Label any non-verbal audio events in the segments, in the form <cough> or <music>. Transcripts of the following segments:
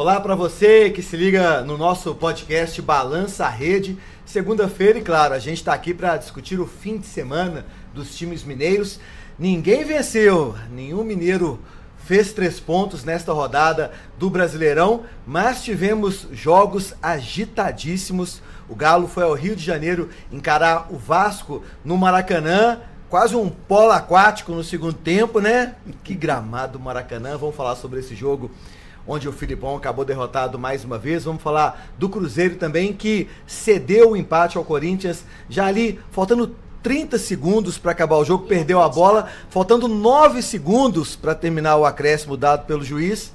Olá para você que se liga no nosso podcast Balança a Rede. Segunda-feira, e claro, a gente está aqui para discutir o fim de semana dos times mineiros. Ninguém venceu, nenhum mineiro fez três pontos nesta rodada do Brasileirão, mas tivemos jogos agitadíssimos. O Galo foi ao Rio de Janeiro encarar o Vasco no Maracanã. Quase um polo aquático no segundo tempo, né? Que gramado Maracanã. Vamos falar sobre esse jogo onde o Filipão acabou derrotado mais uma vez. Vamos falar do Cruzeiro também, que cedeu o empate ao Corinthians, já ali, faltando 30 segundos para acabar o jogo, perdeu a bola, faltando 9 segundos para terminar o acréscimo dado pelo juiz.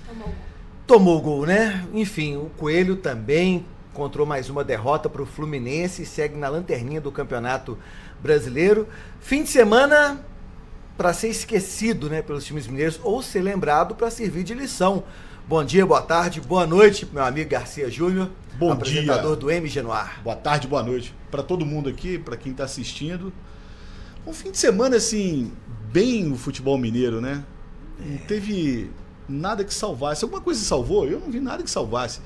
Tomou o gol, né? Enfim, o Coelho também encontrou mais uma derrota para o Fluminense e segue na lanterninha do Campeonato Brasileiro. Fim de semana para ser esquecido, né, pelos times mineiros ou ser lembrado para servir de lição. Bom dia, boa tarde, boa noite, meu amigo Garcia Júnior, Bom apresentador dia. do MG Noir. Boa tarde, boa noite para todo mundo aqui, para quem está assistindo. Um fim de semana assim, bem o futebol mineiro, né? Não teve nada que salvasse. Alguma coisa salvou? Eu não vi nada que salvasse.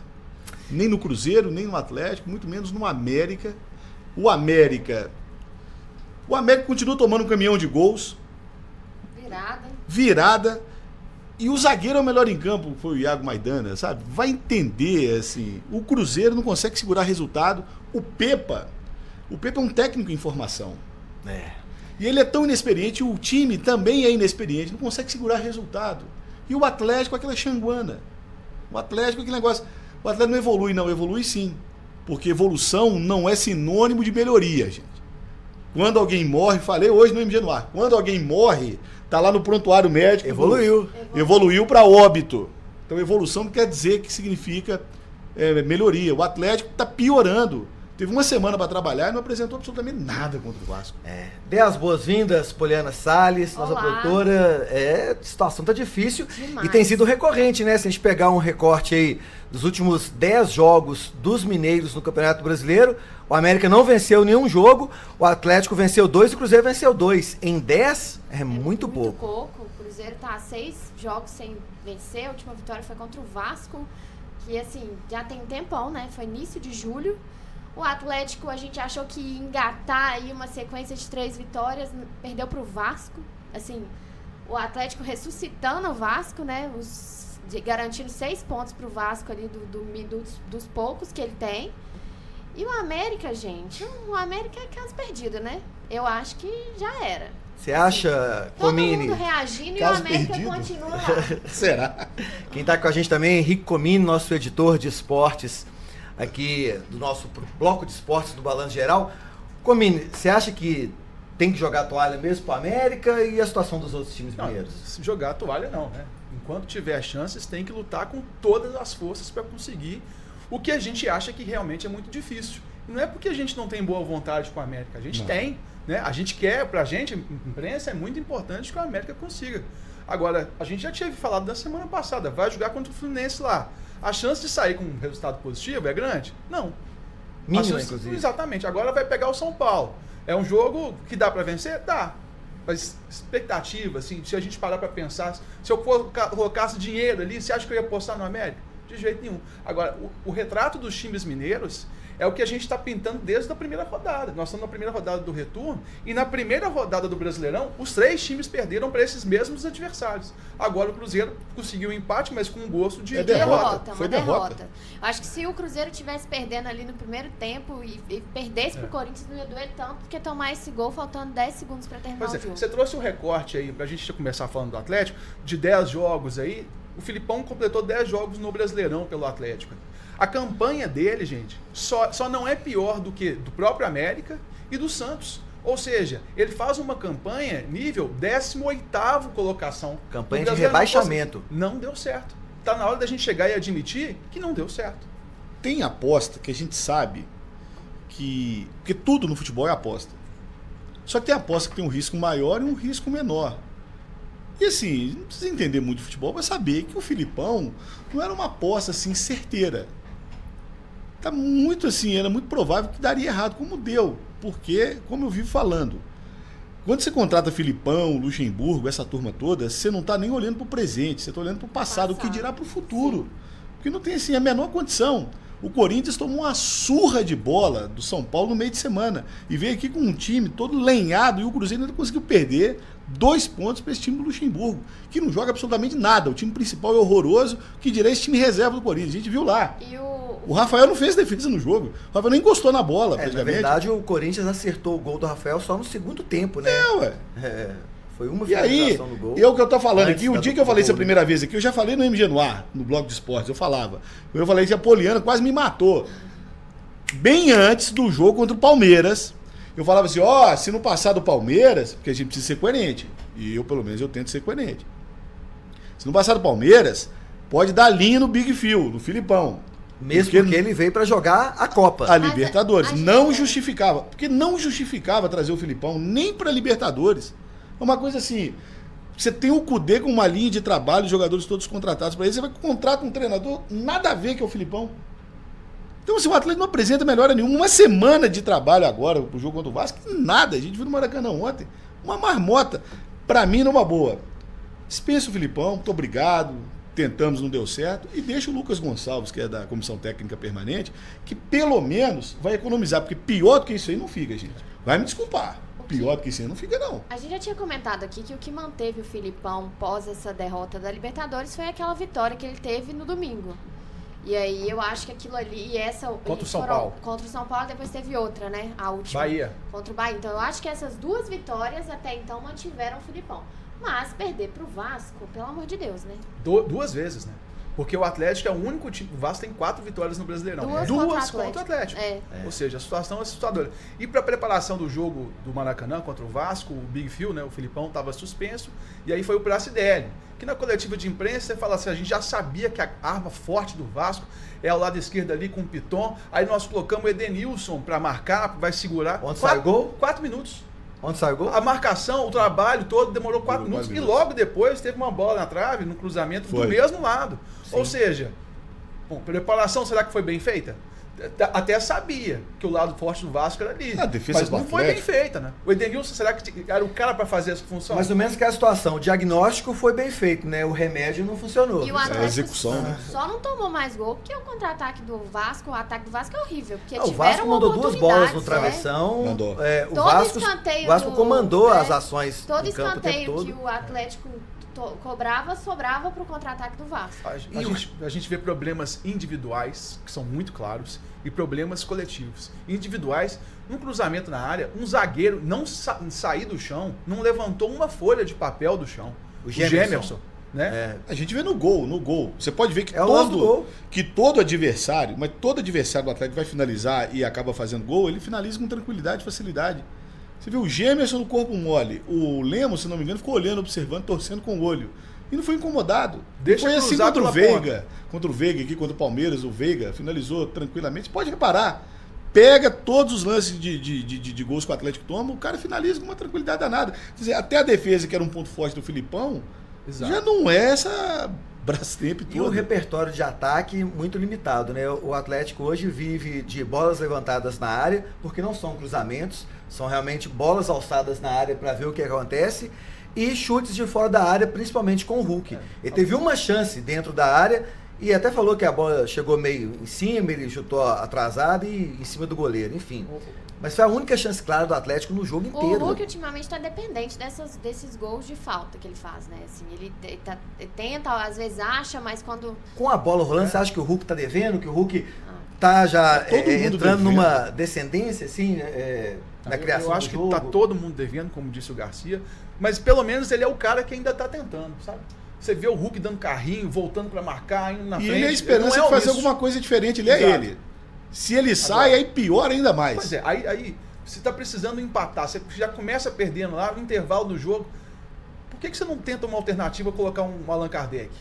Nem no Cruzeiro, nem no Atlético, muito menos no América. O América. O América continua tomando um caminhão de gols, Virada. virada. E o zagueiro é o melhor em campo, foi o Iago Maidana, sabe? Vai entender, assim. O Cruzeiro não consegue segurar resultado. O Pepa, o Pepa é um técnico em formação. É. E ele é tão inexperiente, o time também é inexperiente, não consegue segurar resultado. E o Atlético, aquela xanguana. O Atlético, aquele negócio. O Atlético não evolui, não, evolui sim. Porque evolução não é sinônimo de melhoria, gente. Quando alguém morre, falei hoje no MG no ar, quando alguém morre, tá lá no prontuário médico. Evoluiu. Evoluiu para óbito. Então, evolução não quer dizer que significa é, melhoria. O Atlético está piorando. Teve uma semana para trabalhar e não apresentou absolutamente nada contra o Vasco. É. Dê as boas-vindas, Poliana Salles, nossa Olá. produtora. É, a situação tá difícil Demais. e tem sido recorrente, né? Se a gente pegar um recorte aí dos últimos 10 jogos dos mineiros no Campeonato Brasileiro, o América não venceu nenhum jogo, o Atlético venceu dois e o Cruzeiro venceu dois. Em 10 é, muito, pouco. pouco. O Cruzeiro tá a seis jogos sem vencer. A última vitória foi contra o Vasco, que assim, já tem um tempão, né? Foi início de julho. O Atlético, a gente achou que ia engatar aí uma sequência de três vitórias, perdeu pro Vasco. Assim, o Atlético ressuscitando o Vasco, né? Os, de- garantindo seis pontos pro Vasco ali do, do dos, dos poucos que ele tem. E o América, gente, o América é caso perdido, né? Eu acho que já era. Você acha, Todo Comini? mundo reagindo Caso e o América perdido. continua lá. <laughs> Será? Quem tá com a gente também é Henrique Comini, nosso editor de esportes aqui do nosso bloco de esportes do Balanço Geral. Comini, você acha que tem que jogar a toalha mesmo pro América e a situação dos outros times Não, mineiros? se jogar a toalha não, né? Enquanto tiver chances, tem que lutar com todas as forças para conseguir o que a gente acha que realmente é muito difícil. Não é porque a gente não tem boa vontade com a América, a gente Não. tem, né? A gente quer, pra gente, imprensa, é muito importante que a América consiga. Agora, a gente já tinha falado da semana passada, vai jogar contra o Fluminense lá. A chance de sair com um resultado positivo é grande? Não. Mínima, chance- inclusive. Exatamente. Agora vai pegar o São Paulo. É um jogo que dá pra vencer? Dá. Mas expectativa, assim, se a gente parar pra pensar, se eu coloca- colocasse dinheiro ali, você acha que eu ia apostar no América? De jeito nenhum. Agora, o, o retrato dos times mineiros é o que a gente está pintando desde a primeira rodada. Nós estamos na primeira rodada do retorno e na primeira rodada do Brasileirão, os três times perderam para esses mesmos adversários. Agora o Cruzeiro conseguiu um empate, mas com um gosto de É de derrota. derrota, Foi uma derrota. derrota. Eu acho que se o Cruzeiro tivesse perdendo ali no primeiro tempo e, e perdesse É. Corinthians, não ia doer tanto do que tomar esse gol faltando 10 segundos pra terminar Pois é, o jogo. você trouxe um recorte aí, pra gente começar falando do Atlético, de 10 jogos aí. O Filipão completou 10 jogos no Brasileirão pelo Atlético. A campanha dele, gente, só, só não é pior do que do próprio América e do Santos. Ou seja, ele faz uma campanha nível 18º colocação. Campanha de rebaixamento. Não deu certo. Tá na hora da gente chegar e admitir que não deu certo. Tem aposta que a gente sabe que. Porque tudo no futebol é aposta. Só que tem aposta que tem um risco maior e um risco menor. E assim, não precisa entender muito de futebol para saber que o Filipão não era uma aposta assim certeira. Tá muito assim, era muito provável que daria errado, como deu. Porque, como eu vivo falando, quando você contrata Filipão, Luxemburgo, essa turma toda, você não está nem olhando para o presente, você está olhando para o passado, o que Passado. dirá para o futuro. Porque Porque não tem assim a menor condição. O Corinthians tomou uma surra de bola do São Paulo no meio de semana e veio aqui com um time todo lenhado e o Cruzeiro ainda conseguiu perder dois pontos para esse time do Luxemburgo, que não joga absolutamente nada. O time principal é horroroso, que dirá esse time reserva do Corinthians. A gente viu lá. E o, O Rafael não fez defesa no jogo. O Rafael nem encostou na bola, É, na praticamente. verdade, o Corinthians acertou o gol do Rafael só no segundo tempo, né? É, ué. É, foi uma E aí, no gol. é o que eu tô falando aqui, o dia que eu falei gol, isso a né? primeira vez aqui, eu já falei no MG no ar, no blog de esportes, eu falava. Eu falei que a Poliana quase me matou. Bem antes do jogo contra o Palmeiras, eu falava assim, ó, se não passar do Palmeiras, porque a gente precisa ser coerente. E eu, pelo menos, eu tento ser coerente. Se não passar do Palmeiras, pode dar linha no Big Phil, no Filipão. Mesmo Porque- porque ele veio pra jogar a Copa. A Libertadores. a gente- Não justificava. Porque não justificava trazer o Filipão nem para Libertadores. É uma coisa assim. Você tem o Cudê com uma linha de trabalho, jogadores todos contratados para ele. Você vai contratar um treinador, nada a ver que é o Filipão. Então, assim, o Atlético não apresenta melhora nenhuma. Uma semana de trabalho agora pro jogo contra o Vasco, nada. A gente viu no Maracanã ontem. Uma marmota. Pra mim, numa boa. Dispensa o Filipão, muito obrigado. Tentamos, não deu certo. E deixa o Lucas Gonçalves, que é da Comissão Técnica Permanente, que pelo menos vai economizar. Porque pior do que isso aí não fica, gente. Vai me desculpar. Pior do que isso aí não fica, não. A gente já tinha comentado aqui que o que manteve o Filipão pós essa derrota da Libertadores foi aquela vitória que ele teve no domingo. E aí eu acho que aquilo ali e essa Contra o e São Paulo. Contra o São Paulo, depois teve outra, né? A última. Bahia. Contra o Bahia. Então eu acho que essas duas vitórias até então mantiveram o Filipão. Mas perder pro Vasco, pelo amor de Deus, né? Du- duas vezes, né? Porque o Atlético é o único time. O Vasco tem quatro vitórias no Brasileirão. Duas Duas contra o contra o Atlético. É. Ou seja, a situação é assustadora. E para a preparação do jogo do Maracanã contra o Vasco, o Big Phil, né, o Filipão, estava suspenso. E aí foi o Pracidelli. Que na coletiva de imprensa você fala assim: a gente já sabia que a arma forte do Vasco é ao lado esquerdo ali com o Piton. Aí nós colocamos o Edenilson para marcar, vai segurar. Onde quatro, sai o gol? Quatro minutos. Onde saiu o gol? A marcação, o trabalho todo demorou quatro minutos. E minutos. logo depois teve uma bola na trave, no cruzamento Foi. do mesmo lado. Ou seja, bom, preparação será que foi bem feita? Até sabia que o lado forte do Vasco era ali. A defesa mas do não foi bem Atlético. feita, né? O Edenilson, será que era o cara para fazer essa função? Mais ou menos que é a situação. O diagnóstico foi bem feito, né? O remédio não funcionou. E o É a Atlético execução, né? só não tomou mais gol porque o contra-ataque do Vasco, o ataque do Vasco é horrível. Porque Ah, o tiveram Vasco mandou duas bolas no oportunidades, travessão. Mandou. É, o Todo Vasco, escanteio o Vasco do- comandou é, as ações Todo no campo o tempo escanteio todo. que o Atlético cobrava, sobrava pro contra-ataque do Vasco. A, a gente, a gente vê problemas individuais, que são muito claros, e problemas coletivos. Individuais, num cruzamento na área, um zagueiro não sa sair do chão, não levantou uma folha de papel do chão. O O Gemerson. Né? É, A gente vê no gol, no gol. Você pode ver que É o todo, que todo adversário, mas todo adversário do Atlético vai finalizar e acaba fazendo gol, ele finaliza com tranquilidade e facilidade. Você viu o Gemerson no corpo mole, o Lemos, se não me engano, ficou olhando, observando, torcendo com o olho. E não foi incomodado. Deixa foi assim contra o Veiga. Contra o Veiga aqui, contra o Palmeiras, o Veiga finalizou tranquilamente. Pode reparar. Pega todos os lances de, de, de, de- de gols que o Atlético toma, o cara finaliza com uma tranquilidade danada. Quer dizer, até a defesa, que era um ponto forte do Filipão, Exato. já não é essa Brastemp E o repertório de ataque muito limitado, né? O Atlético hoje vive de bolas levantadas na área, porque não são cruzamentos, são realmente bolas alçadas na área para ver o que acontece e chutes de fora da área, principalmente com o Hulk. Ele teve uma chance dentro da área e até falou que a bola chegou meio em cima, ele chutou atrasado e em cima do goleiro, enfim. Mas foi a única chance clara do Atlético no jogo O inteiro. Hulk ultimamente está dependente dessas, desses gols de falta que ele faz, né? Assim, ele, tá- ele tenta, às vezes acha, mas quando. Com a bola rolando, você acha que o Hulk tá devendo? Que o Hulk tá já Todo é, entrando devendo. numa descendência, assim, é, na Eu- criação Eu acho do que jogo? tá todo mundo devendo, como disse o Garcia, mas pelo menos ele é o cara que ainda tá tentando, sabe? Você vê o Hulk dando carrinho, voltando para marcar, indo na E frente. ele é a esperança não de fazer omisso. alguma coisa diferente, ele é Exato. ele. Se ele sai, aí pior ainda mais. Pois é, aí, aí você tá precisando empatar, você já começa perdendo lá no intervalo do jogo. Por que, que você não tenta uma alternativa colocar um Allan Kardec?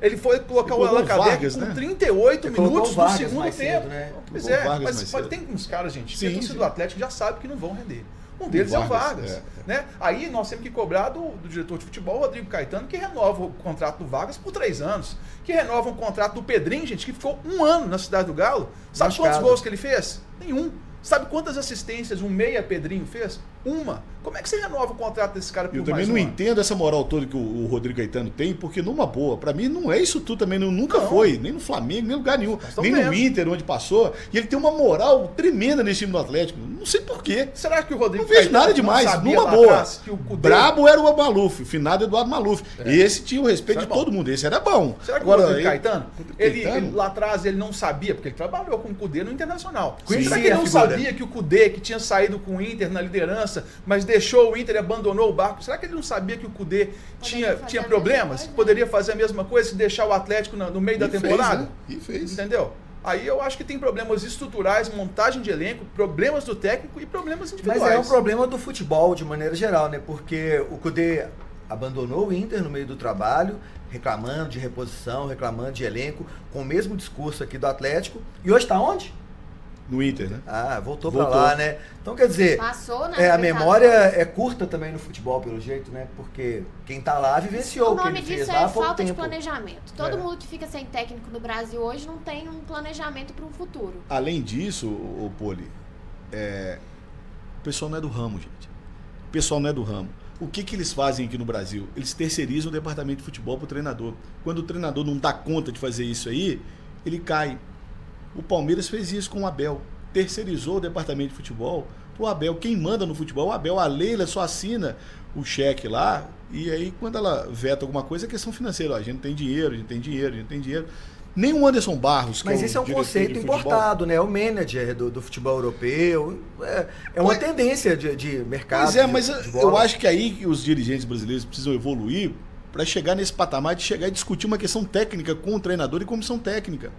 Ele foi colocar Ele o Allan Kardec Vargas, com né? 38 Ele colocou minutos do segundo tempo. cedo, né? Pois é, mas, tem uns caras, gente, que Sim, torcida sim. do Atlético já sabe que não vão render. Um deles é o Vargas, Vargas. é. Né? Aí nós temos que cobrar do, do diretor de futebol, Rodrigo Caetano, que renova o contrato do Vargas por três anos. Que renova o contrato do Pedrinho, gente, que ficou um ano na cidade do Galo. Sabe Machucado. quantos gols que ele fez? Nenhum. Sabe quantas assistências um meia Pedrinho fez? Uma. Como é que você renova o contrato desse cara por Eu também não entendo essa moral toda que o, o Rodrigo Caetano tem, porque numa boa, pra mim não é isso tudo também, não- nunca Não. foi, nem no Flamengo, nem em lugar nenhum, nem no vendo. Inter, onde passou, e ele tem uma moral tremenda nesse time do Atlético, não sei porquê. Será que o Rodrigo Não vejo Caetano nada demais, numa boa. o Brabo era o Maluf, o finado Eduardo Maluf. Esse tinha o respeito Isso de é todo mundo, esse era bom. Será que Agora, o Rodrigo ele- Caetano, ele, Caetano? ele lá atrás ele não sabia, porque ele trabalhou com o Cudê no Internacional. Conhecia Será que ele não sabia que o Cudê, que tinha saído com o Inter na liderança, mas deixou o Inter e abandonou o barco, será que ele não sabia que o Cudê tinha, tinha problemas? coisa, né? Poderia fazer a mesma coisa se deixar o Atlético na- no meio da E fez, temporada? né? E fez. Entendeu? Aí eu acho que tem problemas estruturais, montagem de elenco, problemas do técnico e problemas Mas individuais. é um problema do futebol de maneira geral, né? Porque o Cudê abandonou o Inter no meio do trabalho, reclamando de reposição, reclamando de elenco, com o mesmo discurso aqui do Atlético. E hoje está onde? No Inter, né? Ah, voltou, Voltou. pra lá, né? Então quer dizer, Passou, né? é, a memória é curta também no futebol, pelo jeito, né? Porque quem tá lá vivenciou O o que ele fez disso lá é há pouco falta de tempo. planejamento. Todo É. mundo que fica sem técnico no Brasil hoje não tem um planejamento para o futuro. Além disso, o, o Poli, é, o pessoal não é do ramo, gente. O pessoal não é do ramo. O que, que eles fazem aqui no Brasil? Eles terceirizam o departamento de futebol para o treinador. Quando o treinador não dá conta de fazer isso aí, ele cai. O Palmeiras fez isso com o Abel. Terceirizou o departamento de futebol para o Abel. Quem manda no futebol é o Abel. A Leila só assina o cheque lá. E aí, quando ela veta alguma coisa, é questão financeira. Ó, a gente não tem dinheiro, a gente tem dinheiro, a gente tem dinheiro. Nem o Anderson Barros, Mas é esse é um diretor conceito importado, né? O manager do, do futebol europeu. É, é uma Pois- tendência de, de mercado. Pois é, de- mas de eu acho que aí os dirigentes brasileiros precisam evoluir para chegar nesse patamar de chegar e discutir uma questão técnica com o treinador e comissão técnica.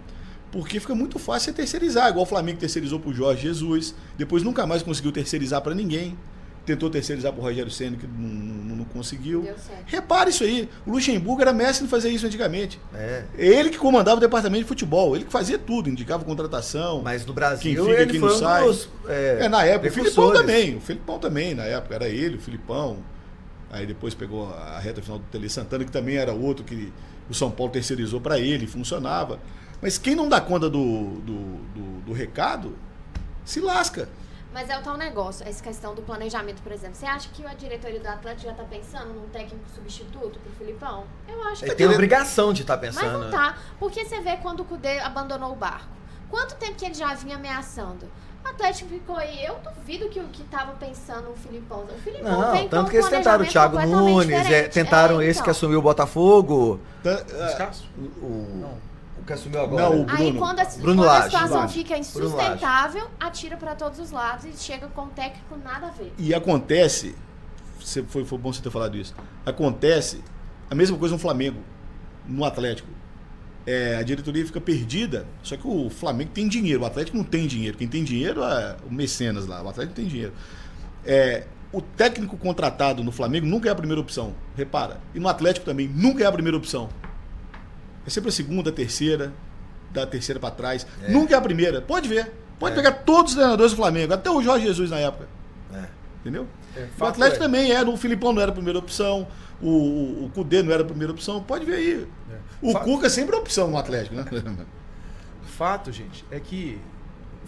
Porque fica muito fácil você terceirizar, igual o Flamengo terceirizou pro Jorge Jesus, depois nunca mais conseguiu terceirizar para ninguém. Tentou terceirizar pro Rogério Senna, que não, não- não conseguiu. Deu certo. Repare isso aí. O Luxemburgo era mestre em fazer isso antigamente. É. Ele que comandava o departamento de futebol, ele que fazia tudo, indicava contratação. Mas no Quem Brasil fica, ele quem foi não sai. dos. É, É, na época, o Filipão também. O Filipão também, na época, era ele, o Filipão. Aí depois pegou a reta final do Tele Santana, que também era outro que o São Paulo terceirizou para ele, funcionava. Mas quem não dá conta do, do, do, do recado, se lasca. Mas é o tal negócio, essa questão do planejamento, por exemplo. Você acha que a diretoria do Atlético já tá pensando num técnico substituto pro Filipão? Eu acho que Ele tem a obrigação de estar Mas pensando. não tá. Porque você vê quando o Cudê abandonou o barco. Quanto tempo que ele já vinha ameaçando? O Atlético ficou aí. Eu duvido que o que tava pensando o Filipão. O Filipão Não, vem tanto que eles tentaram o Thiago Nunes, é, diferente. tentaram É, esse então. que assumiu o Botafogo. Tá-? O, o- Não. O que assumiu agora. Não, o Aí Bruno. quando a, Bruno quando a situação fica insustentável, atira pra todos os lados e chega com o técnico nada a ver. E acontece, você- foi, foi bom você ter falado isso. Acontece a mesma coisa no Flamengo, no Atlético. É, a diretoria fica perdida, só que o Flamengo tem dinheiro, o Atlético não tem dinheiro. Quem tem dinheiro é o Mecenas lá, o Atlético tem dinheiro. É, o técnico contratado no Flamengo nunca é a primeira opção, repara. E no Atlético também nunca é a primeira opção. É sempre a segunda, a terceira, da terceira para trás. Nunca é a primeira. Pode ver. Pode É. pegar todos os treinadores do Flamengo, até o Jorge Jesus na época. É. Entendeu? É, O fato Atlético é. também era, o Filipão não era a primeira opção, o, o, o Cudê não era a primeira opção, pode ver aí. É. O Fa- Cuca sempre é opção no Atlético, né? Fato, gente, é que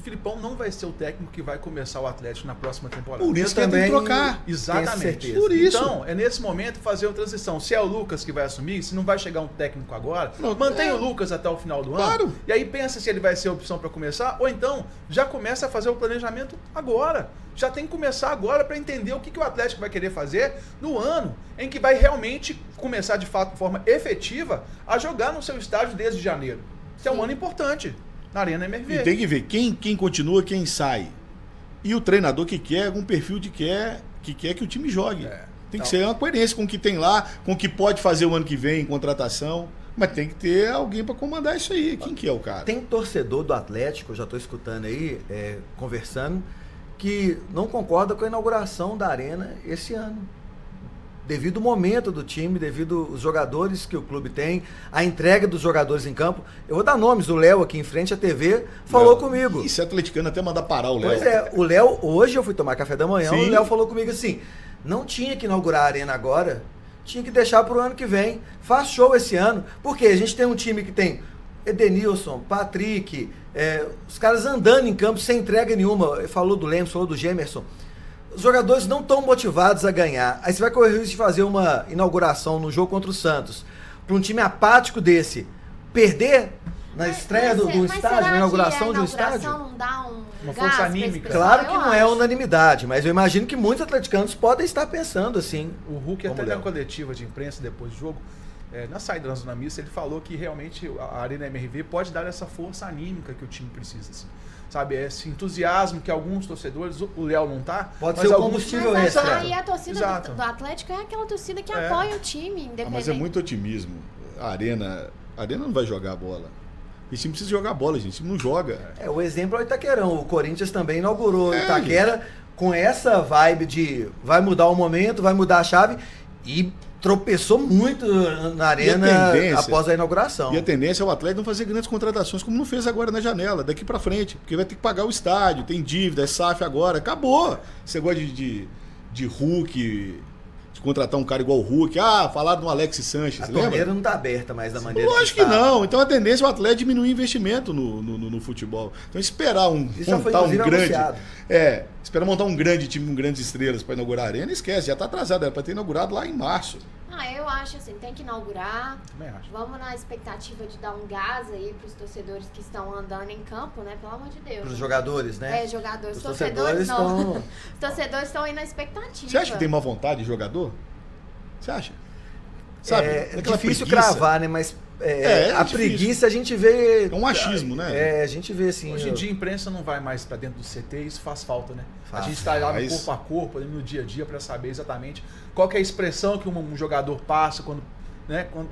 Filipão não vai ser o técnico que vai começar o Atlético na próxima temporada. Por isso que ele tem que também trocar. Exatamente. Por isso. Então, é nesse momento fazer a transição. Se é o Lucas que vai assumir, se não vai chegar um técnico agora, Não, mantém é. o Lucas até o final do Claro. ano. E aí pensa se ele vai ser a opção para começar, ou então já começa a fazer o planejamento agora. Já tem que começar agora para entender o que, que o Atlético vai querer fazer no ano em que vai realmente começar de fato de forma efetiva a jogar no seu estádio desde janeiro. Que é um ano importante na Arena MRV. E tem que ver quem, quem continua, quem sai. E o treinador que quer, um perfil de quer, que quer que o time jogue. É. Tem que Então- ser uma coerência com o que tem lá, com o que pode fazer o ano que vem em contratação. Mas tem que ter alguém para comandar isso aí. Quem que é o cara? Tem torcedor do Atlético, já estou escutando aí, é, conversando, que não concorda com a inauguração da arena esse ano. Devido ao momento do time, devido aos jogadores que o clube tem, a entrega dos jogadores em campo. Eu vou dar nomes, o Léo aqui em frente à TV falou Léo. comigo. Isso é atleticano até mandar parar o Léo. Pois é, o Léo, hoje eu fui tomar café da manhã, Sim. o Léo falou comigo assim: não tinha que inaugurar a arena agora, tinha que deixar pro ano que vem. Faz show esse ano, porque a gente tem um time que tem Edenilson, Patrick, é, os caras andando em campo sem entrega nenhuma. Falou do Lemos, falou do Gemerson. Os jogadores não estão motivados a ganhar. Aí você vai correr o risco de fazer uma inauguração no jogo contra o Santos. Para um time apático desse, perder na Mas- estreia mas do, é- do mas estádio, na inauguração de um estádio? não dá um Uma gás força anímica. Claro que Eu não é acho. unanimidade, mas eu imagino que muitos atleticanos podem estar pensando assim. O Hulk, até na coletiva de imprensa depois do jogo, é, na saída da zona mista, ele falou que realmente a Arena MRV pode dar essa força anímica que o time precisa. Assim. Sabe, esse entusiasmo que alguns torcedores, o Léo não tá. Pode mas ser o alguns- combustível Mas extra. aí a torcida Exato. do, Atlético é aquela torcida que É. apoia o time, Ah, independente. mas é muito otimismo. A Arena, a Arena não vai jogar a bola. Esse time precisa jogar bola, gente. Esse time não joga. É, o exemplo é o Itaquerão. O Corinthians também inaugurou o É, Itaquera com essa vibe de vai mudar o momento, vai mudar a chave e tropeçou muito na arena após a inauguração. E a tendência é o Atlético não fazer grandes contratações, como não fez agora na janela, daqui pra frente. Porque vai ter que pagar o estádio, tem dívida, é SAF agora. Acabou. Você gosta de, de, de Hulk, de contratar um cara igual o Hulk. Ah, falaram no Alex Sanches, A lembra? torneira não está aberta mais da maneira Lógico que está. não. Então a tendência é o Atlético diminuir investimento no, no, no- no futebol. Então esperar um Isso já foi, montar um grande. anunciado. É, esperar montar um grande time com grandes estrelas para inaugurar a arena, esquece, já tá atrasado, era para ter inaugurado lá em março. Ah, eu acho assim, tem que inaugurar. Também acho. Vamos na expectativa de dar um gás aí pros torcedores que estão andando em campo, né? Pelo amor de Deus. Para os jogadores, né? É, jogadores. Os torcedores, torcedores não. estão. Os torcedores estão aí na expectativa. Você acha que tem má vontade de jogador? Você acha? Sabe? é aquela difícil preguiça. cravar, né? Mas é, É, é a difícil. preguiça a gente vê. É um achismo, né? É, a gente vê assim. Hoje em eu- dia a imprensa não vai mais pra dentro do CT e isso faz falta, né? Faz. a gente está lá no Faz. corpo a corpo, no dia a dia, pra saber exatamente qual que é a expressão que um, um jogador passa quando, né, quando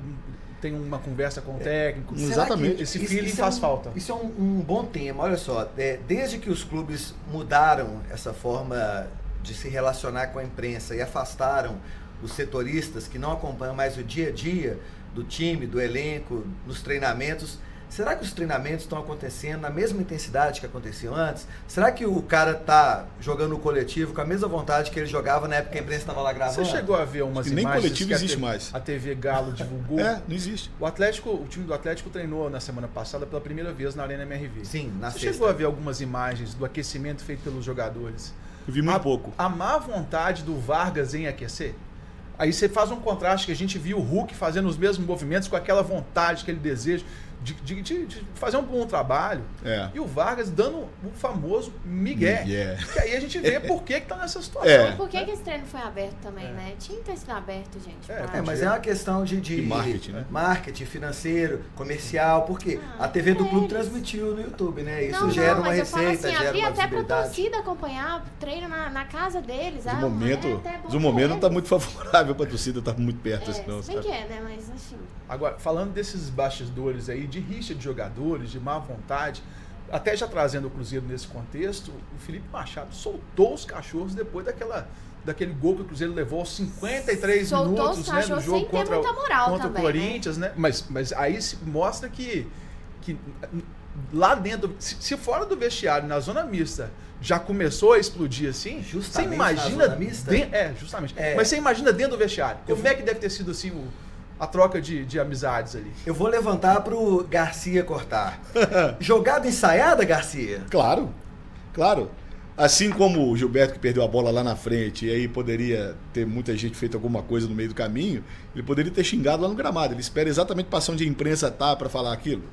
tem uma conversa com o técnico. Será Exatamente. que Esse isso- feeling isso é faz um- falta. Isso é um, um bom tema. Olha só, é, desde que os clubes mudaram essa forma de se relacionar com a imprensa e afastaram os setoristas que não acompanham mais o dia a dia do time, do elenco, nos treinamentos. Será que os treinamentos estão acontecendo na mesma intensidade que aconteciam antes? Será que o cara tá jogando o coletivo com a mesma vontade que ele jogava na época que a imprensa estava lá gravando? Você chegou a ver umas que nem imagens coletivo que a existe TV mais. A TV Galo divulgou. É, não existe. O Atlético, o time do Atlético treinou na semana passada pela primeira vez na Arena MRV. Sim, na Você sexta. chegou a ver algumas imagens do aquecimento feito pelos jogadores? Eu vi muito a, pouco. A má vontade do Vargas em aquecer. Aí você faz um contraste que a gente viu o Hulk fazendo os mesmos movimentos com aquela vontade, aquele desejo de, de- de- de fazer um bom trabalho. É. E o Vargas dando o famoso migué. Migué. Que aí a gente vê por que, que tá nessa situação. É. E por que, que esse treino foi aberto também, né? Tinha que ter sido aberto, gente. É, É, mas é uma questão de, de marketing, né? marketing financeiro, comercial, porque Ah, a TV do clube transmitiu no YouTube, né? Isso não, gera não, uma mas eu falo receita, assim, gera uma até pra torcida acompanhar treino na, na casa deles. Mas ah, o momento, é mas o momento não tá eles. muito favorável pra torcida, tá muito perto É, assim, não, se bem sabe? que é, né? Mas assim. Agora, falando desses bastidores aí, de rixa de jogadores, de má vontade, até já trazendo o Cruzeiro nesse contexto, o Felipe Machado soltou os cachorros depois daquela, daquele gol que o Cruzeiro levou aos 53 Soltou minutos os né, no cachorros jogo sem ter contra, o- muita moral contra também, o Corinthians, né? Mas, mas aí se mostra que, que lá dentro, se, se fora do vestiário, na zona mista, já começou a explodir assim, Justamente você na imagina... zona mista? den- é, justamente. É. Mas você imagina dentro do vestiário. Eu Como é que deve ter sido assim o, a troca de, de amizades ali? Eu vou levantar pro Garcia cortar. <laughs> Jogada ensaiada, Garcia? Claro, claro. Assim como o Gilberto que perdeu a bola lá na frente e aí poderia ter muita gente feito alguma coisa no meio do caminho, ele poderia ter xingado lá no gramado. Ele espera exatamente passar onde a imprensa tá para falar aquilo.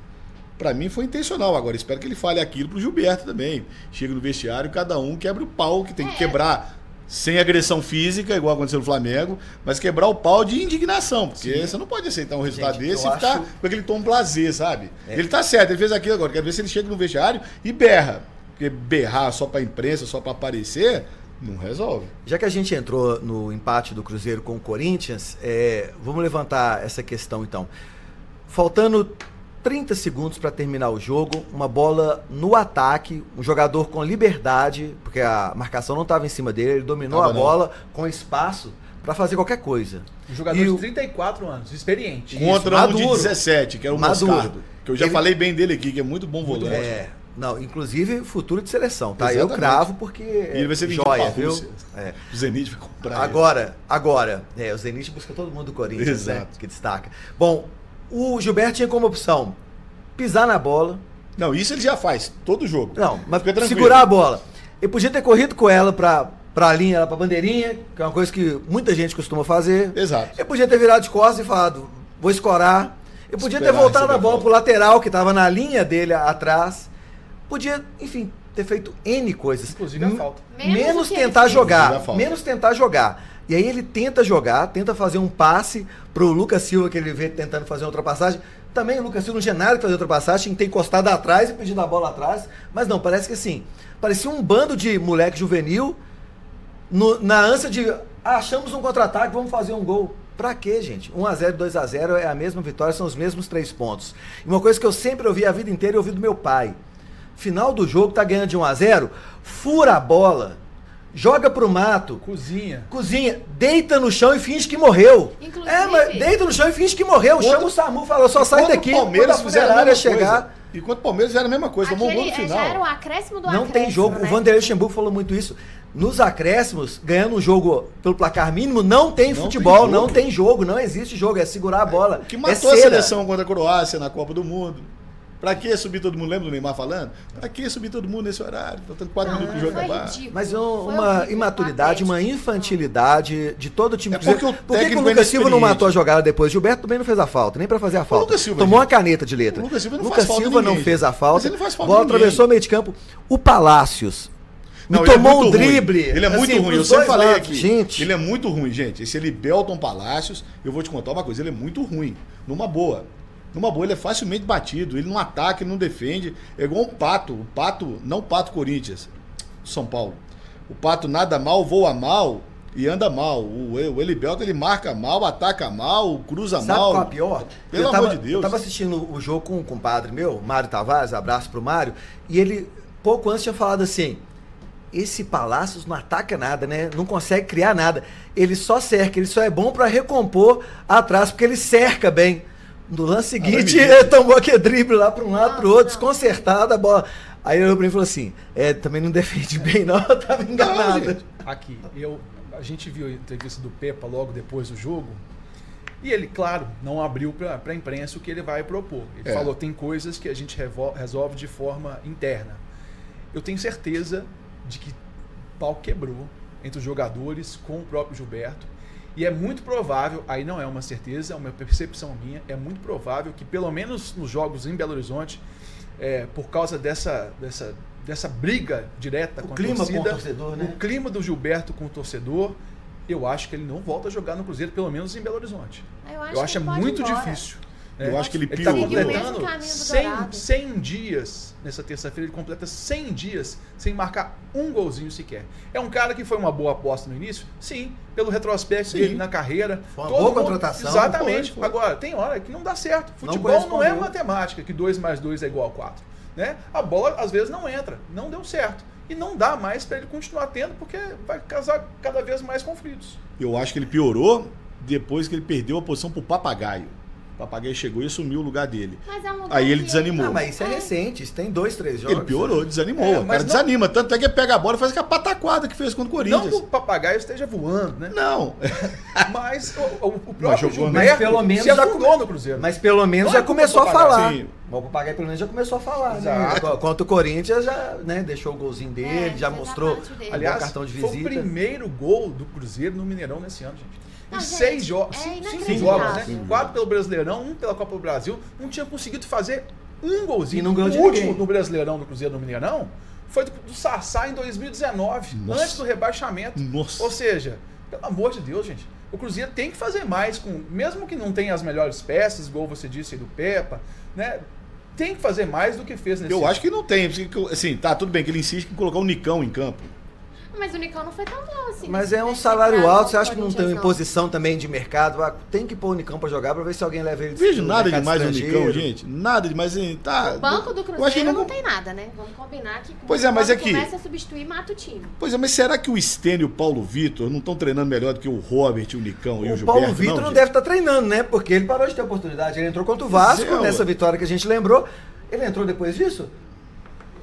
Pra mim foi intencional agora. Espero que ele fale aquilo pro Gilberto também. Chega no vestiário, cada um quebra o pau que tem que É. quebrar sem agressão física, igual aconteceu no Flamengo, mas quebrar o pau de indignação, porque Sim. você não pode aceitar um resultado Gente, desse e ficar acho- com aquele tom blazer, sabe? É. Ele tá certo, ele fez aquilo agora. Quero ver se ele chega no vestiário e berra. Porque berrar só pra imprensa, só pra aparecer, não resolve. Já que a gente entrou no empate do Cruzeiro com o Corinthians, é, vamos levantar essa questão então. Faltando 30 segundos para terminar o jogo, uma bola no ataque, um jogador com liberdade, porque a marcação não estava em cima dele, ele dominou Tava a não. bola com espaço para fazer qualquer coisa. Um jogador E de o- 34 anos, experiente. Isso, Contra um de maduro. 17, que era o Maduro. Moscardo. Que eu já Ele- falei bem dele aqui, que é muito bom volante. É, não, inclusive futuro de seleção, tá? Eu Exatamente. cravo porque E ele vai ser é joia, viu? Rússia. É. O Zenit vai comprar ele. Agora, agora, é, o Zenit busca todo mundo do Corinthians, né? Exato. Que destaca. Bom, o Gilberto tinha como opção pisar na bola. Não, isso ele já faz, todo jogo. Não, mas segurar a bola. Ele podia ter corrido com ela pra pra linha, pra bandeirinha, que é uma coisa que muita gente costuma fazer. Exato. Ele podia ter virado de costas e falado, vou escorar. Eu podia ter Esperar voltado receber a bola a pro lateral, que tava na linha dele atrás. Podia, enfim, ter feito N coisas. Inclusive a falta. Menos Menos ele tentar jogar. Menos tentar jogar. E aí ele tenta jogar, tenta fazer um passe pro Lucas Silva, que ele vê tentando fazer uma ultrapassagem. Também o Lucas Silva não tinha nada que fazer ultrapassagem, tinha que ter encostado atrás e pedido a bola atrás. Mas não, parece que assim, parecia um bando de moleque juvenil no- na ânsia de ah, achamos um contra-ataque, vamos fazer um gol. Pra quê, gente? 1x0, 2x0 é a mesma vitória, são os mesmos três pontos. E uma coisa que eu sempre ouvi a vida inteira e ouvi do meu pai. Final do jogo, tá ganhando de 1x0, fura a bola, joga pro mato, Cozinha. cozinha, deita no chão e finge que morreu. Inclusive- É, mas deita no chão e finge que morreu. Quando- Chama o SAMU, fala, só sai daqui. o Palmeiras quando a a funerária chegar. coisa. Enquanto o Palmeiras fizeram a mesma coisa, tomou um gol no é, final. já era o acréscimo do Não acréscimo, tem jogo. né? O Vanderlei Luxemburgo falou muito isso. Nos acréscimos, ganhando um jogo pelo placar mínimo, não tem Não futebol, tem não tem jogo, não existe jogo, é segurar a bola. O que é matou a cera. seleção contra a Croácia na Copa do Mundo. Pra que subir todo mundo? Lembra do Neymar falando? Pra que subir todo mundo nesse horário? Faltando quatro Não, minutos pro jogo acabar. ridículo. Mas um- uma imaturidade, uma infantilidade de todo o time. É Por que porque o Por que, que o é Lucas Silva não matou a jogada depois? Gilberto também não fez a falta, nem pra fazer a falta. Lucas Silva, Tomou gente. uma caneta de letra. O Lucas Silva não Lucas faz Silva não ninguém, fez a falta. Mas ele não faz falta bola atravessou o meio de campo. O Palácios. Me Não, é tomou muito um ruim. drible. Ele é muito assim, ruim. Eu sempre falei lados. aqui. Gente, Ele é muito ruim, gente. Esse Belton Palácios, eu vou te contar uma coisa, ele é muito ruim. Numa boa. Numa boa, ele é facilmente batido. Ele não ataca, ele não defende. É igual um pato. O pato, não o pato Corinthians, São Paulo. O pato nada mal, voa mal e anda mal. O, o Elibelto, ele marca mal, ataca mal, cruza Sabe mal. qual é a pior? Pelo eu amor tava, de Deus. Eu tava assistindo o jogo com um compadre meu, Mário Tavares, abraço pro Mário, e ele, pouco antes, tinha falado assim: esse Palácios não ataca nada, né? Não consegue criar nada. Ele só cerca, ele só é bom pra recompor atrás, porque ele cerca bem. No lance seguinte, ele tomou aquele drible lá pra um lado, pro Nossa, outro, não. desconcertado a bola. Aí ele olhou pra mim e falou assim: É, também não defende bem, não, <laughs> eu tava enganado. gente. Aqui, eu, a gente viu a entrevista do Pepa logo depois do jogo. E ele, claro, não abriu para a imprensa o que ele vai propor. Ele É. falou: tem coisas que a gente resolve de forma interna. Eu tenho certeza de que o pau quebrou entre os jogadores com o próprio Gilberto. E é muito provável, aí não é uma certeza, é uma percepção minha, é muito provável que, pelo menos nos jogos em Belo Horizonte, é, por causa dessa, dessa, dessa briga direta O com a clima com o torcida, torcedor, né? o clima do Gilberto com o torcedor, eu acho que ele não volta a jogar no Cruzeiro, pelo menos em Belo Horizonte. Eu acho, Eu acho que é muito embora. difícil. Eu acho que ele Ele está piorou. O mesmo completando caminho do 100, Dourado. 100 dias, nessa terça-feira, ele completa 100 dias sem marcar um golzinho sequer. É um cara que foi uma boa aposta no início? Sim, pelo retrospecto Sim. dele na carreira. Foi uma Todo boa mundo- contratação. Exatamente. Foi, foi. Agora, tem hora que não dá certo. Não Futebol não, é correspondeu. matemática, que 2 mais 2 é igual a 4. Né? A bola, às vezes, não entra. Não deu certo. E não dá mais para ele continuar tendo, porque vai causar cada vez mais conflitos. Eu acho que ele piorou depois que ele perdeu a posição pro papagaio. O papagaio chegou e assumiu o lugar dele. Mas é um lugar Aí ele desanimou. Ah, mas isso é recente, isso tem dois, três jogos. Ele piorou, desanimou. É, o mas cara não- desanima. Tanto é que ele pega a bola e faz aquela pataquada que fez contra o Corinthians. Não que o papagaio esteja voando, né? Não. <laughs> Mas o, o- o Mas próprio jogou, Gilberto mas pelo menos se já afundou no Cruzeiro. Mas pelo menos Não já é começou a Papagaio, falar. sim. O Papagaio pelo menos já começou a falar. Né? Contra o Corinthians já né, deixou o golzinho dele, É, já mostrou dele. o cartão de foi o visita. primeiro gol do Cruzeiro no Mineirão nesse ano, gente. Em gente, seis jogos, é cinco, cinco jogos, né? Quatro pelo Brasileirão, um pela Copa do Brasil, não tinha conseguido fazer um golzinho. E não ganhou o de último ninguém. no Brasileirão do Cruzeiro no Mineirão foi do, do Sassá em 2019, Nossa. antes do rebaixamento. Nossa. Ou seja, pelo amor de Deus, gente, o Cruzeiro tem que fazer mais com, mesmo que não tenha as melhores peças, igual você disse aí do Pepa, né? Tem que fazer mais do que fez nesse Eu ano. acho que não tem. porque, Assim, tá, tudo bem que ele insiste em colocar o Nicão em campo. Mas o Nicão não foi tão mal assim. Mas é um salário alto, você acha que não tem Corinthians, uma imposição também de mercado? Ah, Tem que pôr o Nicão pra jogar pra ver se alguém leva ele Não vejo nada demais no. Nicão, gente. Nada demais. assim, Tá, O banco do eu acho que Cruzeiro não não- tem nada, né? Vamos combinar que Pois é, mas é que- começa a substituir, mata o time. Pois é, mas será que o Stênio e o Paulo Vitor não estão treinando melhor do que o Robert, o Nicão e o O Gilberto? Paulo Vitor não, gente? deve estar treinando, né? Porque ele parou de ter oportunidade. Ele entrou contra o Vasco Pois é, nessa ué. vitória que a gente lembrou. Ele entrou depois disso?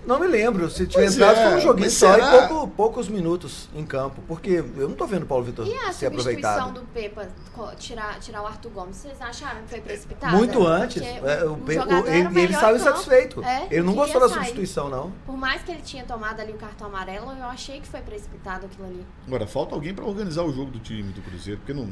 Não me lembro. Se tiver Pois entrado, é, foi um joguinho mas só será? e pouco- poucos minutos em campo. Porque eu não tô vendo o Paulo Vitor E a substituição do Pepa, tirar, tirar o Arthur Gomes, vocês acharam que foi precipitada? Muito antes. É, o o o- ele, ele saiu insatisfeito. É, ele não gostou da sair. substituição, não. Por mais que ele tinha tomado ali o cartão amarelo, eu achei que foi precipitado aquilo ali. Agora, falta alguém pra organizar o jogo do time do Cruzeiro, porque não.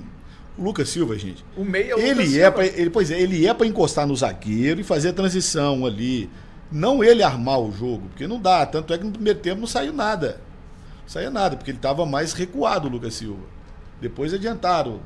O Lucas Silva, gente. O meio é o Lucas Ele Silva. é, pra, ele, pois é, ele é para encostar no zagueiro e fazer a transição ali. Não ele armar o jogo, porque não dá. Tanto é que no primeiro tempo não saiu nada. Não saía nada, porque ele estava mais recuado, o Lucas Silva. Depois adiantaram.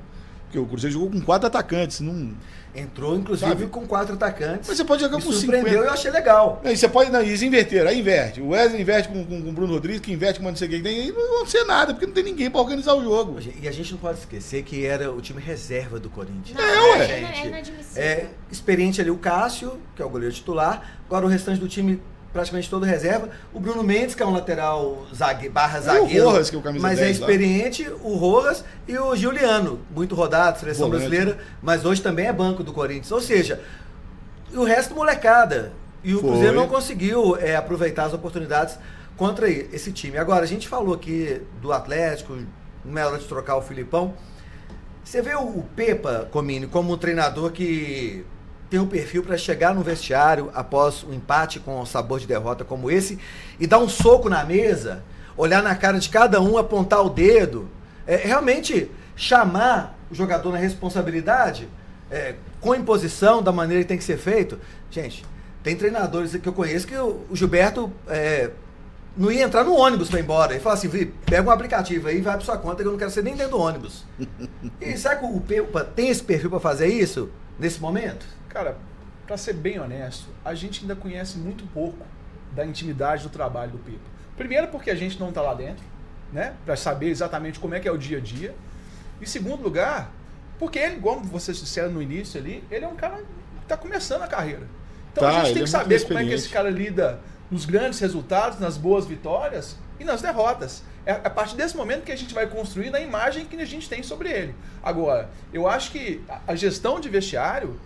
Porque o Cruzeiro jogou com quatro atacantes. Não... Entrou, inclusive, Sabe? com quatro atacantes. Mas você pode jogar com surpreendeu 50. e eu achei legal. Não, e você pode. Não, e eles inverteram, aí inverte. O Wesley inverte com, com, com o Bruno Rodrigues, que inverte com o não sei quem tem. Aí não vai acontecer nada, porque não tem ninguém para organizar o jogo. E a gente não pode esquecer que era o time reserva do Corinthians. Não, É, ué. é, é inadmissível. É, experiente ali o Cássio, que é o goleiro titular. Agora o restante do time praticamente todo reserva. O Bruno Mendes, que é um lateral zague, barra E o zagueiro. Rojas, que é o camisa mas é 10 lá. experiente, o Rojas e o Juliano, muito rodado, seleção Volante. brasileira, mas hoje também é banco do Corinthians. Ou seja, e o resto molecada. E o Foi. Cruzeiro não conseguiu é, aproveitar as oportunidades contra esse time. Agora, a gente falou aqui do Atlético, não é hora de trocar o Filipão. Você vê o Pepa, Comini, como um treinador que tem um perfil para chegar no vestiário após um empate com sabor de derrota como esse e dar um soco na mesa, olhar na cara de cada um, apontar o dedo, é, realmente chamar o jogador na responsabilidade, é, com imposição, da maneira que tem que ser feito. Gente, tem treinadores que eu conheço que o, o Gilberto é, não ia entrar no ônibus para ir embora. Ele fala assim, Vi, pega um aplicativo aí e vai para sua conta que eu não quero ser nem dentro do ônibus. <laughs> e será que o Pepa tem esse perfil para fazer isso nesse momento? Cara, pra ser bem honesto, a gente ainda conhece muito pouco da intimidade do trabalho do Pipa. Primeiro porque a gente não tá lá dentro, né? Pra saber exatamente como é que é o dia a dia. E segundo lugar, porque ele, como vocês disseram no início ali, ele é um cara que tá começando a carreira. Então Tá, a gente tem é que muito saber como é que esse cara lida nos grandes resultados, nas boas vitórias e nas derrotas. É a partir desse momento que a gente vai construir a imagem que a gente tem sobre ele. Agora, eu acho que a gestão de vestiário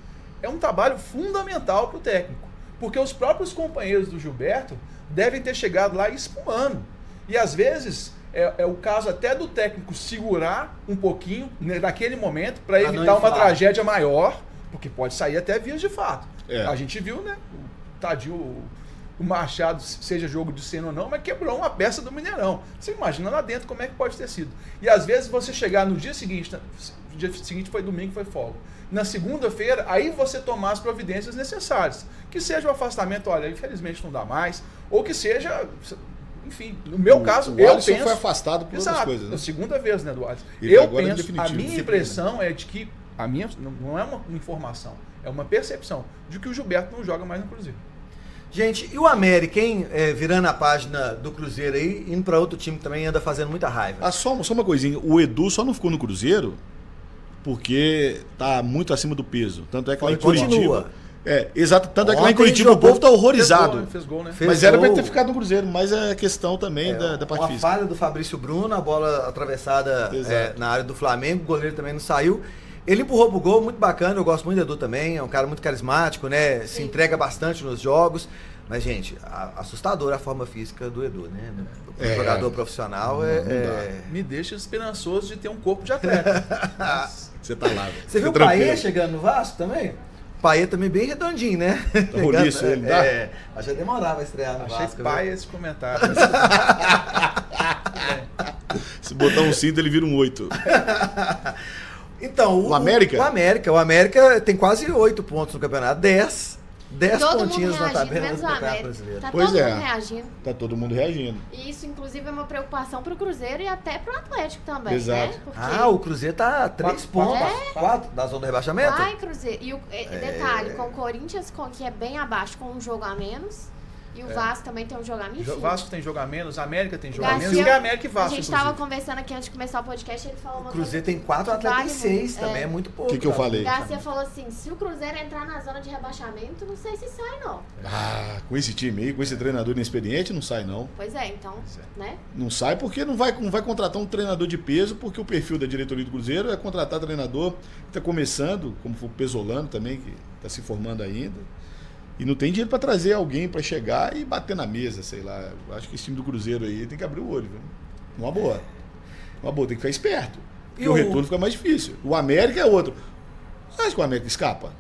é um trabalho fundamental para o técnico. Porque os próprios companheiros do Gilberto devem ter chegado lá espumando. E às vezes é, é o caso até do técnico segurar um pouquinho né, naquele momento para evitar uma tragédia maior, porque pode sair até vias de fato. É. A gente viu, né? O Tadinho, o- Machado, seja jogo de cena ou não, mas quebrou uma peça do Mineirão. Você imagina lá dentro como é que pode ter sido. E às vezes você chegar no dia seguinte, na- o dia seguinte foi domingo, foi folga. Na segunda-feira, aí você tomar as providências necessárias. Que seja o afastamento, olha, infelizmente não dá mais, ou que seja, enfim, no meu O- caso, o eu Alisson penso... foi afastado por Exato, coisas, né? a segunda vez, né, do Alisson. Ele Eu agora é penso, a definitivo, minha impressão é de que, a minha, não- não é uma informação, é uma percepção de que o Gilberto não joga mais no Cruzeiro. Gente, e o América, hein? É, virando a página do Cruzeiro aí, indo para outro time que também anda fazendo muita raiva. Ah, só, só uma coisinha. O Edu só não ficou no Cruzeiro porque tá muito acima do peso. Tanto é que lá em Continua. Curitiba. É, exato. Tanto é que lá em Ontem Curitiba o povo tá horrorizado. Fez gol, né? Fez gol, né? Fez Mas era pra ele gol. ter ficado no Cruzeiro, mas é questão também É, da, da parte uma física. falha do Fabrício Bruno, a bola atravessada é, na área do Flamengo, o goleiro também não saiu. Ele empurrou pro gol, muito bacana, eu gosto muito do Edu também, é um cara muito carismático, né? Se Sim. entrega bastante nos jogos. Mas, gente, a- assustadora a forma física do Edu, né? O É. jogador profissional é. É- Me deixa esperançoso de ter um corpo de atleta. <laughs> Você tá lá. Você viu o Paê chegando no Vasco também? O Paê também bem redondinho, né? roliço ele, dá? É, acho que demorava a estrear no Achei Vasco. viu? pai esse comentário. <laughs> Se botar um cinto, ele vira um oito. Então, O América? O América. O América tem quase oito pontos no campeonato. Dez. Dez todo mundo pontinhos na reagindo, tabela do menos o Campeonato América. Brasileiro. Tá Pois todo é. mundo reagindo. Tá todo mundo reagindo. E isso, inclusive, é uma preocupação pro Cruzeiro e até pro Atlético também, Exato. né? Porque Ah, o Cruzeiro tá a três Quatro, pontos. quatro, Quatro da zona do rebaixamento? vai Cruzeiro. E o é, detalhe, com o Corinthians, com- que é bem abaixo, com um jogo a menos. E o É. Vasco também tem um jogo a menos. Enfim. Vasco tem jogo a menos, América tem jogo a menos, e América e A Vasco, gente tava inclusive. conversando aqui antes de começar o podcast, ele falou O Cruzeiro coisa. tem quatro, o Atlético tem seis muito, também, é. é muito pouco. Que que eu falei? Garcia falou assim: se o Cruzeiro entrar na zona de rebaixamento, não sei se sai, não. Ah, com esse time aí, com esse treinador inexperiente, não sai não. Pois é, então, né? Não sai porque não vai, não vai contratar um treinador de peso, porque o perfil da diretoria do Cruzeiro é contratar treinador que está começando, como foi o Pesolano também, que está se formando ainda. E não tem dinheiro para trazer alguém para chegar e bater na mesa, sei lá. Eu Acho que esse time do Cruzeiro aí tem que abrir o olho, viu? Uma boa. Uma boa, tem que ficar esperto. E o o- retorno fica mais difícil. O América é outro. Você acha que o América escapa?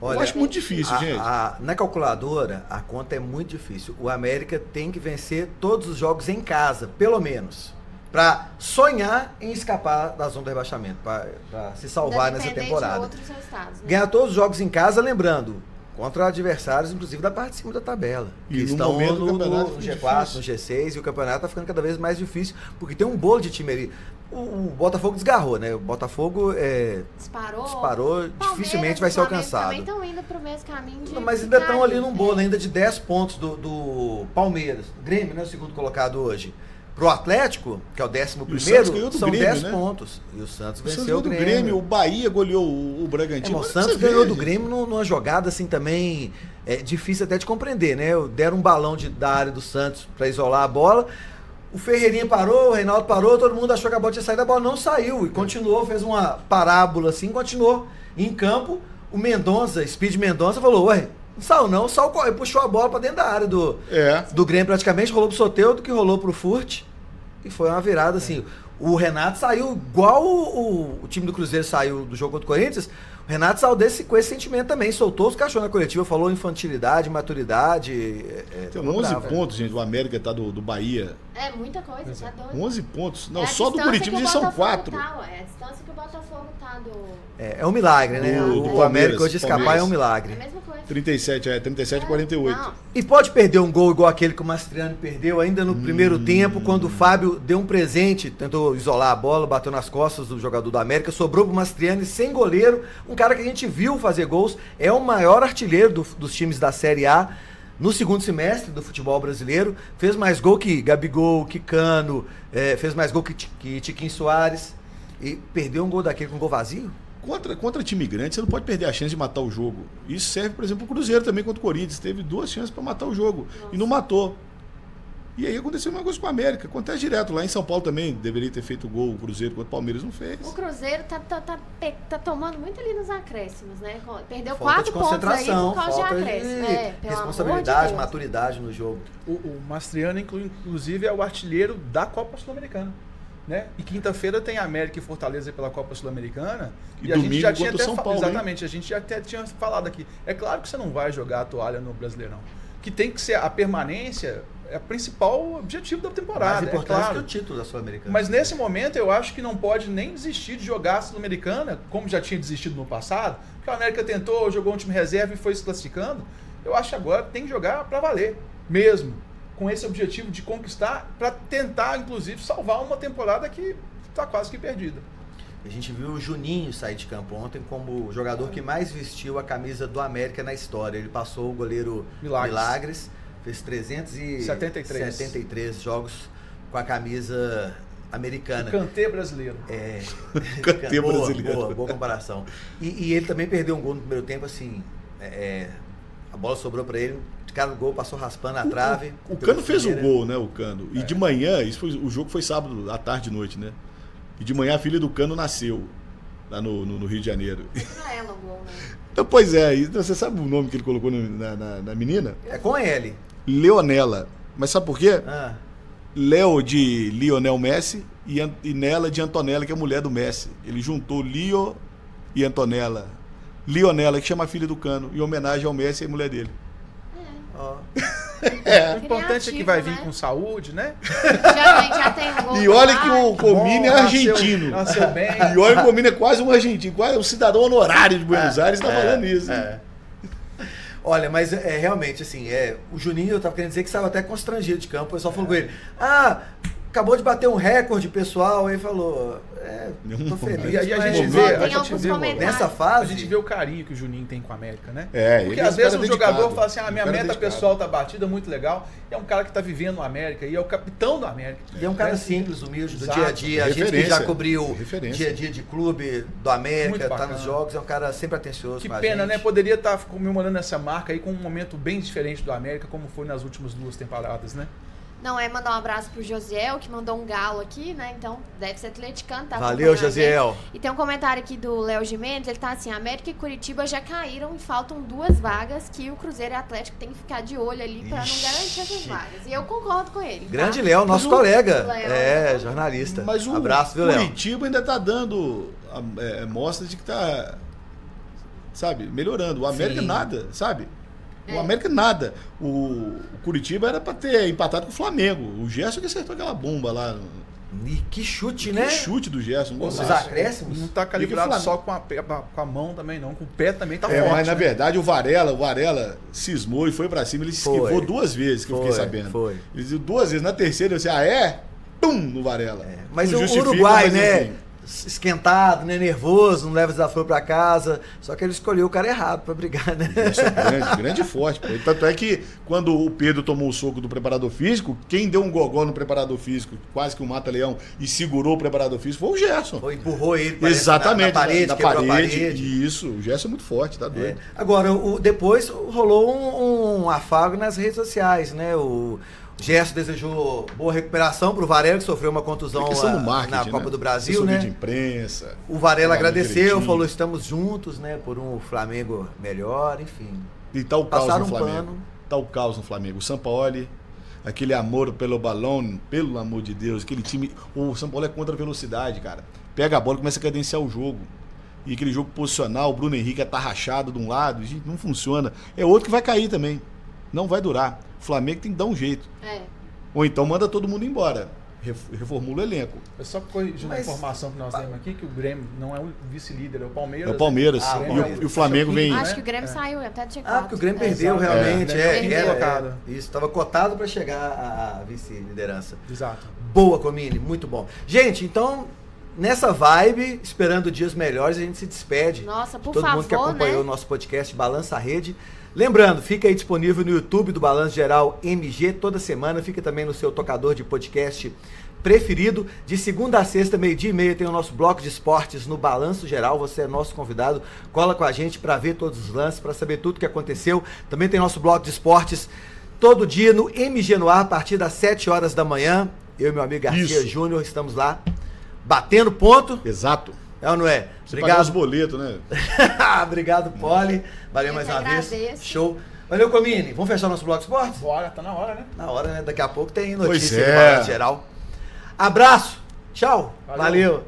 Olha, eu acho muito difícil, a- gente. a- na calculadora, a conta é muito difícil. O América tem que vencer todos os jogos em casa, pelo menos. Pra sonhar em escapar da zona do rebaixamento, pra pra se salvar nessa temporada. de outros resultados, né? Ganhar todos os jogos em casa, lembrando, contra adversários, inclusive da parte de cima da tabela. E que no estão momento do no, no fica G4, difícil. no G6, e o campeonato tá ficando cada vez mais difícil, porque tem um bolo de time ali. O, o Botafogo desgarrou, né? O Botafogo é, Disparou. disparou, Palmeiras dificilmente vai ser alcançado. Também estão indo pro mesmo caminho de Mas ainda estão ali num bolo, ainda de 10 pontos do, do Palmeiras. O Grêmio, né? O segundo colocado hoje. Pro Atlético, que é o décimo E o Santos primeiro, ganhou do são Grêmio, 10 né? pontos. E o Santos O Santos venceu ganhou o do Grêmio. Grêmio, o Bahia goleou o, o É, Bragantino. mas o Santos ganhou do. Grêmio num- numa jogada assim também é, difícil até de compreender, né? Deram um balão de, da área do Santos para isolar a bola. O Ferreirinha parou, o Reinaldo parou, todo mundo achou que a bola tinha saído, a bola não saiu e continuou, fez uma parábola assim, continuou em campo. O Mendonça, Speed Mendonça, falou: Ué, saiu não, saiu, corre", puxou a bola para dentro da área do, É. do Grêmio praticamente, rolou pro Soteudo, que rolou pro Furt. E foi uma virada assim. O Renato saiu igual o, o- o time do Cruzeiro saiu do jogo contra o Corinthians. Renato saiu desse, com esse sentimento também. Soltou os cachorros na coletiva, falou infantilidade, maturidade. é, é, Tem ficou 11 bravo. pontos, gente. O América tá do, do Bahia. É muita coisa, tá doido. 11 pontos. Não, É só do Curitiba já são Botafogo 4. Tá, é a distância que o Botafogo tá do. É, é um milagre, né? Do- o do o América hoje escapar Palmeiras. é um É milagre. a mesma coisa. 37, é, 37 48. Não, E pode perder um gol igual aquele que o Mastriani perdeu ainda no primeiro tempo, quando o Fábio deu um presente, tentou isolar a bola, bateu nas costas do jogador do América, sobrou pro Mastriani sem goleiro, um cara que a gente viu fazer gols, é o maior artilheiro do- dos times da Série A no segundo semestre do futebol brasileiro, fez mais gol que Gabigol, que Cano, eh, fez mais gol que, que Tiquinho Soares, e perdeu um gol daquele com gol vazio? Contra, contra time grande, você não pode perder a chance de matar o jogo. Isso serve, por exemplo, o Cruzeiro também contra o Corinthians. Teve duas chances para matar o jogo e não matou. E aí aconteceu uma coisa com o América. Acontece direto. Lá em São Paulo também deveria ter feito gol o Cruzeiro contra o Palmeiras, não fez. O Cruzeiro tá, tá, tá, tá tomando muito ali nos acréscimos, né? Perdeu Falta de quatro pontos aí concentração, por causa de falta de acréscimo. É, pelo responsabilidade, de maturidade no jogo. O, o Mastriano, inclu- inclusive, é o artilheiro da Copa Sul-Americana. Né? E quinta-feira tem América e Fortaleza pela Copa Sul-Americana. E a gente já tinha até São Paulo, hein? Exatamente, a gente já até tinha falado aqui. É claro que você não vai jogar a toalha no Brasileirão. Que tem que ser a permanência, é o principal objetivo da temporada. Mais é importante claro. que o título da Sul-Americana. Mas nesse momento eu acho que não pode nem desistir de jogar a Sul-Americana, como já tinha desistido no passado, porque a América tentou, jogou um time reserva e foi se classificando. Eu acho que agora tem que jogar para valer, mesmo, com esse objetivo de conquistar, para tentar, inclusive, salvar uma temporada que está quase que perdida. A gente viu o Juninho sair de campo ontem como o jogador que mais vestiu a camisa do América na história. Ele passou o goleiro Milagres. Milagres, fez 373 73. jogos com a camisa americana. Cantê brasileiro. É, <laughs> Cantê boa, brasileiro. Boa, boa comparação. E, e ele também perdeu um gol no primeiro tempo, assim. é, é, a bola sobrou pra ele, de cara do gol, passou raspando a trave. O Cano fez o gol, né? O Cano. E de manhã, isso foi, o jogo foi sábado, à tarde e noite, né? E de manhã a filha do Cano nasceu lá no, no- no Rio de Janeiro. Pra ela o gol, né? <laughs> Então, pois é, você sabe o nome que ele colocou na, na- na menina? É com ele. Leonela. Mas sabe por quê? Ah, Léo de Lionel Messi e, e Nela de Antonella, que é a mulher do Messi. Ele juntou Lio e Antonella. Lionela, que chama a filha do Cano, em homenagem ao Messi e à mulher dele. ó. É. O importante é que vai vir com saúde, né? Já, já tem um. E olha que o. Comini é nasceu- argentino. Nasceu bem. E olha que o Comini é quase um argentino, quase um cidadão honorário de Buenos Aires, está É, falando isso. hein? é. Olha, mas é realmente assim, é, o Juninho, eu tava querendo dizer que saiu até constrangido de campo. O pessoal falou com ele: Ah, acabou de bater um recorde pessoal. Aí falou: É, tô feliz. E aí a gente vê, a gente vê, nessa a fase. gente vê o carinho que o Juninho tem com a América, né? É, Porque é às vezes um jogador dedicado. fala assim, ah, minha meta dedicado. pessoal tá batida, muito legal. E é um cara que tá vivendo no América e é o capitão do América. E é um cara Né? simples, humilde, do Exato. dia a dia. A gente que Referência. já cobriu Referência. dia a dia de clube do América, tá nos jogos, é um cara sempre atencioso. Que com a pena, gente. né? Poderia estar comemorando essa marca aí com um momento bem diferente do América, como foi nas últimas duas temporadas, né? Não, é mandar um abraço pro Josiel, que mandou um galo aqui, né? Então, deve ser atleticano, tá? Valeu. Josiel. E tem um comentário aqui do Léo Gimenez, ele tá assim, América e Curitiba já caíram e faltam duas vagas que o Cruzeiro e Atlético tem que ficar de olho ali pra não garantir essas vagas. E eu concordo com ele. tá? Grande Léo, nosso Mas colega. Léo. É, jornalista. Mas o Abraço, viu, Léo? Curitiba ainda tá dando a- é, mostras de que tá, sabe, melhorando. O América Sim. nada, sabe? O. América nada. O, o Curitiba era pra ter empatado com o Flamengo. O Gerson que acertou aquela bomba lá. E que chute, Que né? chute do Gerson. Os acréscimos. Não tá E calibrado que só com a, com a mão também, não. Com o pé também tá É, forte. mas na né? verdade o Varela, o Varela cismou e foi pra cima. Ele se Foi. esquivou duas vezes, que eu fiquei Foi, sabendo. foi. Ele disse duas vezes. Na terceira eu disse, ah é? Pum, no Varela. É, Mas Não o Uruguai, mas né? enfim. Esquentado, né? Nervoso, não leva desafio pra casa. Só que ele escolheu o cara errado pra brigar, né? Isso é grande, <laughs> grande e forte. Tanto é que quando o Pedro tomou o soco do preparador físico, quem deu um gogó no preparador físico, quase que um mata-leão, e segurou o preparador físico foi o Gerson. Ou empurrou ele parece, Exatamente, na, na parede, na quebrou a parede. parede. Isso, o Gerson é muito forte, tá É. doido. Agora, o, depois rolou um, um afago nas redes sociais, né? O Gerson desejou boa recuperação pro Varela, que sofreu uma contusão marketing, na né? Copa do Brasil, né? de imprensa. O Varela agradeceu, direitinho. falou estamos juntos, né? Por um Flamengo melhor, enfim. E tá o caos Passaram no um Flamengo. pano. Tá o caos no Flamengo. O Sampaoli, aquele amor pelo balão, pelo amor de Deus, aquele time. O São Paulo é contra a velocidade, cara. Pega a bola e começa a cadenciar o jogo. E aquele jogo posicional, o Bruno Henrique é tarrachado de um lado, não funciona. É outro que vai cair também. Não vai durar. O Flamengo tem que dar um jeito. É. Ou então manda todo mundo embora. Ref- Reformula o elenco. É só corrigindo a Mas- informação que nós temos aqui, que o Grêmio não é o vice-líder, é o Palmeiras. É o Palmeiras. Ah, e, Palmeiras. o, e o Flamengo vem. Acho que o Grêmio É. saiu até de Ah, porque o Grêmio É, perdeu exato. realmente. É, É, é, isso, estava cotado para chegar à vice-liderança. Exato. Boa, Comini, muito bom. Gente, então, nessa vibe, esperando dias melhores, a gente se despede. Nossa, por Todo mundo que favor, acompanhou né? o nosso podcast Balança a Rede. Lembrando, fica aí disponível no YouTube do Balanço Geral MG toda semana. Fica também no seu tocador de podcast preferido. De segunda a sexta, meio-dia e meia, tem o nosso bloco de esportes no Balanço Geral. Você é nosso convidado. Cola com a gente para ver todos os lances, para saber tudo que aconteceu. Também tem nosso bloco de esportes todo dia no MG no ar, a partir das 7 horas da manhã. Eu e meu amigo Garcia. Júnior estamos lá, batendo ponto. Exato. É ou não é? Você pagar os Obrigado. boletos, né? <laughs> Obrigado, Poli. Valeu Eu mais uma vez. Show. Valeu, Comini. Vamos fechar nosso bloco de esportes? Bora, tá na hora, né? Na hora, né? Daqui a pouco tem Pois notícia é. do geral. Abraço. Tchau. Valeu. Valeu.